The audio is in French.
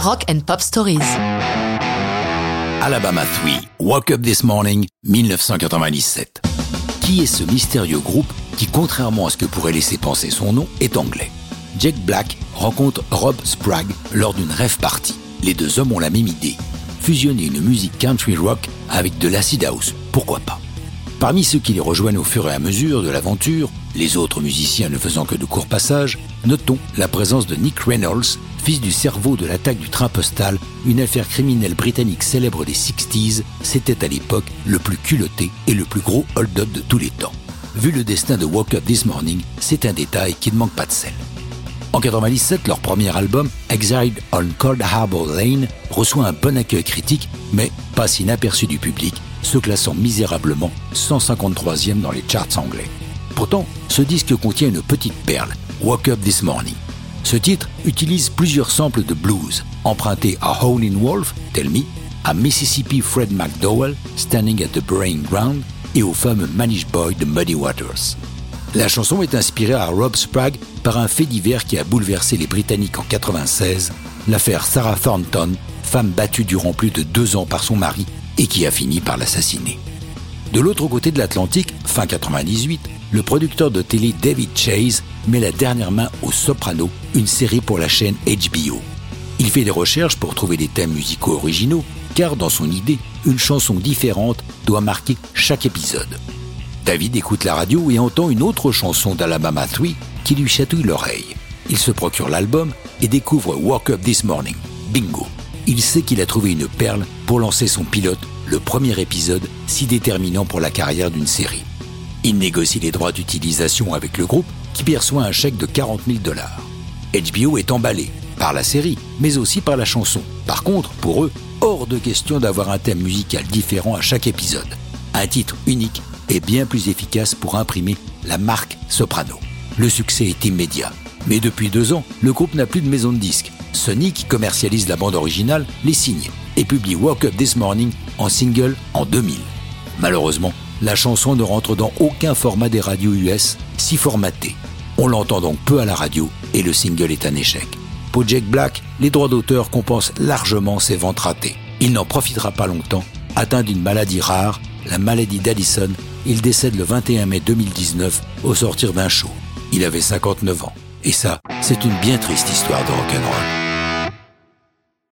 Rock and Pop Stories. Alabama 3, Woke Up This Morning, 1997. Qui est ce mystérieux groupe qui, contrairement à ce que pourrait laisser penser son nom, est anglais? Jack Black rencontre Rob Sprague lors d'une rêve party. Les deux hommes ont la même idée. Fusionner une musique country rock avec de l'acid house, pourquoi pas? Parmi ceux qui les rejoignent au fur et à mesure de l'aventure, les autres musiciens ne faisant que de courts passages, notons la présence de Nick Reynolds, du cerveau de l'attaque du train postal, une affaire criminelle britannique célèbre des 60s, c'était à l'époque le plus culotté et le plus gros hold-up de tous les temps. Vu le destin de Woke Up This Morning, c'est un détail qui ne manque pas de sel. En 97, leur premier album, Exiled on Cold Harbor Lane, reçoit un bon accueil critique, mais passe inaperçu du public, se classant misérablement 153e dans les charts anglais. Pourtant, ce disque contient une petite perle, Woke Up This Morning. Ce titre utilise plusieurs samples de blues, empruntés à Howlin' Wolf, Tell Me, à Mississippi Fred McDowell, Standing at the Brain Ground, et au fameux Manish Boy de Muddy Waters. La chanson est inspirée à Rob Sprague par un fait divers qui a bouleversé les Britanniques en 96, l'affaire Sarah Thornton, femme battue durant plus de deux ans par son mari et qui a fini par l'assassiner. De l'autre côté de l'Atlantique, fin 98, le producteur de télé David Chase met la dernière main au Soprano, une série pour la chaîne HBO. Il fait des recherches pour trouver des thèmes musicaux originaux, car dans son idée, une chanson différente doit marquer chaque épisode. David écoute la radio et entend une autre chanson d'Alabama 3 qui lui chatouille l'oreille. Il se procure l'album et découvre Walk Up This Morning. Bingo Il sait qu'il a trouvé une perle pour lancer son pilote, le premier épisode si déterminant pour la carrière d'une série. Il négocie les droits d'utilisation avec le groupe qui perçoit un chèque de 40 000 dollars. HBO est emballé par la série, mais aussi par la chanson. Par contre, pour eux, hors de question d'avoir un thème musical différent à chaque épisode. Un titre unique est bien plus efficace pour imprimer la marque Soprano. Le succès est immédiat. Mais depuis deux ans, le groupe n'a plus de maison de disques. Sony, qui commercialise la bande originale, les signe et publie Walk Up This Morning en single en 2000. Malheureusement, la chanson ne rentre dans aucun format des radios US, si formaté. On l'entend donc peu à la radio et le single est un échec. Pour Jack Black, les droits d'auteur compensent largement ses ventes ratées. Il n'en profitera pas longtemps. Atteint d'une maladie rare, la maladie d'Addison, il décède le 21 mai 2019 au sortir d'un show. Il avait 59 ans. Et ça, c'est une bien triste histoire de rock'n'roll.